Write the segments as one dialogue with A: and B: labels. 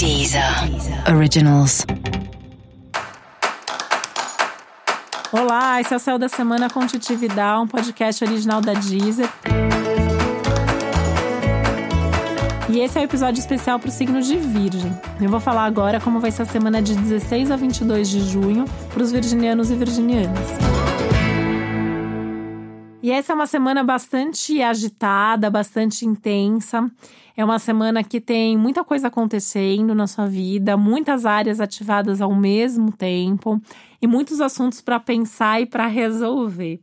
A: Deezer Originals.
B: Olá, esse é o Céu da Semana com Titividade, um podcast original da Deezer. E esse é o um episódio especial para o signo de Virgem. Eu vou falar agora como vai ser a semana de 16 a 22 de junho para os virginianos e virginianas. E essa é uma semana bastante agitada, bastante intensa. É uma semana que tem muita coisa acontecendo na sua vida, muitas áreas ativadas ao mesmo tempo e muitos assuntos para pensar e para resolver.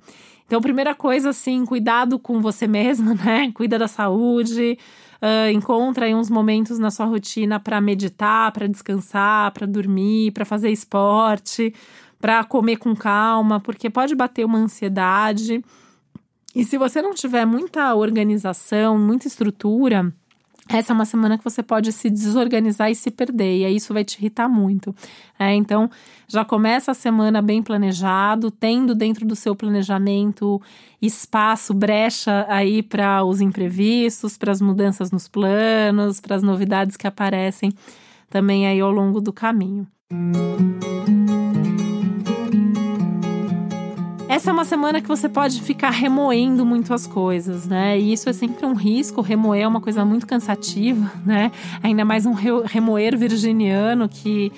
B: Então, primeira coisa, assim, cuidado com você mesmo, né? Cuida da saúde, uh, encontra aí uns momentos na sua rotina para meditar, para descansar, para dormir, para fazer esporte, para comer com calma, porque pode bater uma ansiedade. E se você não tiver muita organização, muita estrutura, essa é uma semana que você pode se desorganizar e se perder, e aí isso vai te irritar muito. É, então, já começa a semana bem planejado, tendo dentro do seu planejamento espaço, brecha aí para os imprevistos, para as mudanças nos planos, para as novidades que aparecem também aí ao longo do caminho. Música essa é uma semana que você pode ficar remoendo muito as coisas, né? E isso é sempre um risco. Remoer é uma coisa muito cansativa, né? Ainda mais um remoer virginiano que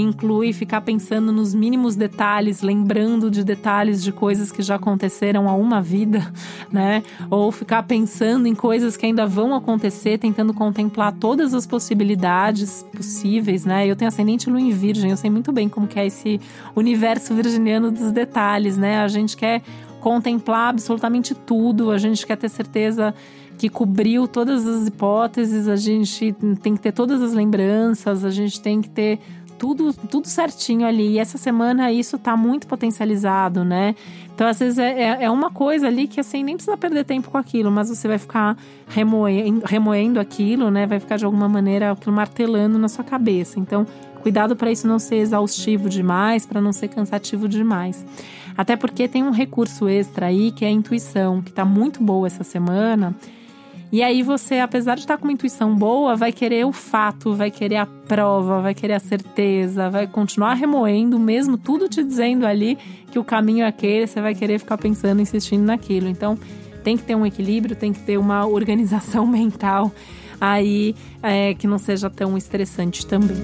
B: inclui ficar pensando nos mínimos detalhes, lembrando de detalhes de coisas que já aconteceram há uma vida, né? Ou ficar pensando em coisas que ainda vão acontecer, tentando contemplar todas as possibilidades possíveis, né? Eu tenho ascendente lua em virgem, eu sei muito bem como que é esse universo virginiano dos detalhes, né? A gente quer contemplar absolutamente tudo, a gente quer ter certeza que cobriu todas as hipóteses, a gente tem que ter todas as lembranças, a gente tem que ter tudo, tudo certinho ali. E essa semana isso tá muito potencializado, né? Então, às vezes, é, é, é uma coisa ali que assim, nem precisa perder tempo com aquilo, mas você vai ficar remoendo, remoendo aquilo, né? Vai ficar de alguma maneira aquilo martelando na sua cabeça. Então, cuidado para isso não ser exaustivo demais, para não ser cansativo demais. Até porque tem um recurso extra aí que é a intuição, que tá muito boa essa semana e aí você, apesar de estar com uma intuição boa, vai querer o fato, vai querer a prova, vai querer a certeza, vai continuar remoendo, mesmo tudo te dizendo ali que o caminho é aquele, você vai querer ficar pensando, insistindo naquilo. Então, tem que ter um equilíbrio, tem que ter uma organização mental aí é, que não seja tão estressante também.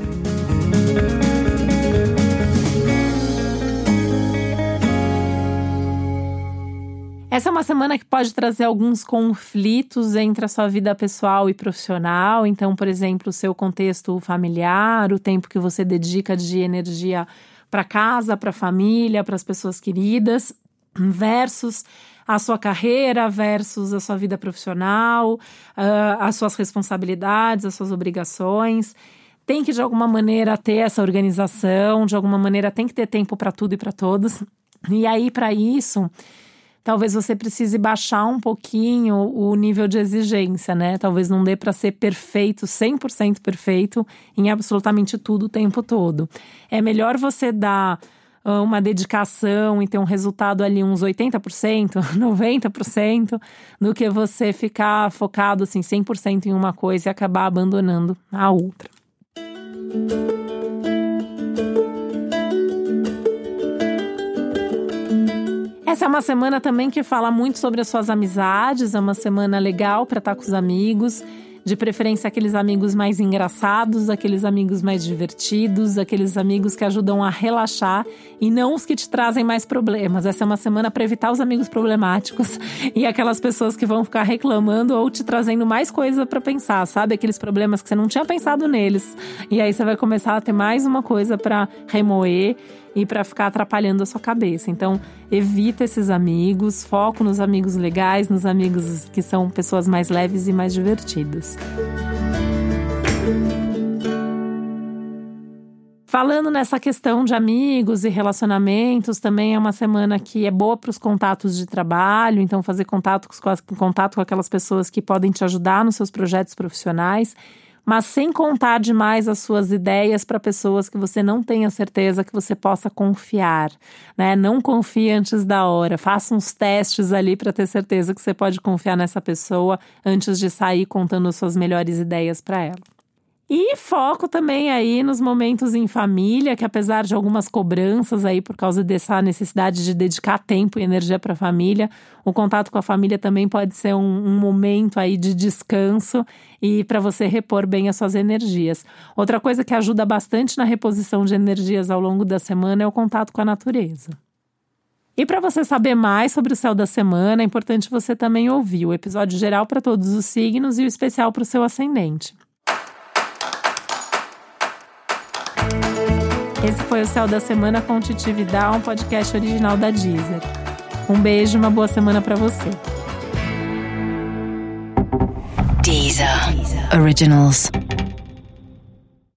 B: Essa é uma semana que pode trazer alguns conflitos entre a sua vida pessoal e profissional. Então, por exemplo, o seu contexto familiar, o tempo que você dedica de energia para casa, para a família, para as pessoas queridas, versus a sua carreira versus a sua vida profissional, uh, as suas responsabilidades, as suas obrigações. Tem que, de alguma maneira, ter essa organização, de alguma maneira, tem que ter tempo para tudo e para todos. E aí, para isso talvez você precise baixar um pouquinho o nível de exigência, né? Talvez não dê para ser perfeito, 100% perfeito em absolutamente tudo o tempo todo. É melhor você dar ah, uma dedicação e ter um resultado ali uns 80%, 90%, do que você ficar focado assim 100% em uma coisa e acabar abandonando a outra. Essa é uma semana também que fala muito sobre as suas amizades, é uma semana legal para estar com os amigos, de preferência aqueles amigos mais engraçados, aqueles amigos mais divertidos, aqueles amigos que ajudam a relaxar e não os que te trazem mais problemas. Essa é uma semana para evitar os amigos problemáticos e aquelas pessoas que vão ficar reclamando ou te trazendo mais coisa para pensar, sabe? Aqueles problemas que você não tinha pensado neles. E aí você vai começar a ter mais uma coisa para remoer e para ficar atrapalhando a sua cabeça. Então, evita esses amigos, foco nos amigos legais, nos amigos que são pessoas mais leves e mais divertidas. Falando nessa questão de amigos e relacionamentos, também é uma semana que é boa para os contatos de trabalho, então fazer contato com, contato com aquelas pessoas que podem te ajudar nos seus projetos profissionais mas sem contar demais as suas ideias para pessoas que você não tenha certeza que você possa confiar, né? Não confie antes da hora, faça uns testes ali para ter certeza que você pode confiar nessa pessoa antes de sair contando as suas melhores ideias para ela. E foco também aí nos momentos em família, que apesar de algumas cobranças aí por causa dessa necessidade de dedicar tempo e energia para a família, o contato com a família também pode ser um, um momento aí de descanso e para você repor bem as suas energias. Outra coisa que ajuda bastante na reposição de energias ao longo da semana é o contato com a natureza. E para você saber mais sobre o céu da semana, é importante você também ouvir o episódio geral para todos os signos e o especial para o seu ascendente. Esse foi o Céu da Semana com Titi um podcast original da Deezer. Um beijo, uma boa semana para você.
A: Deezer. Originals.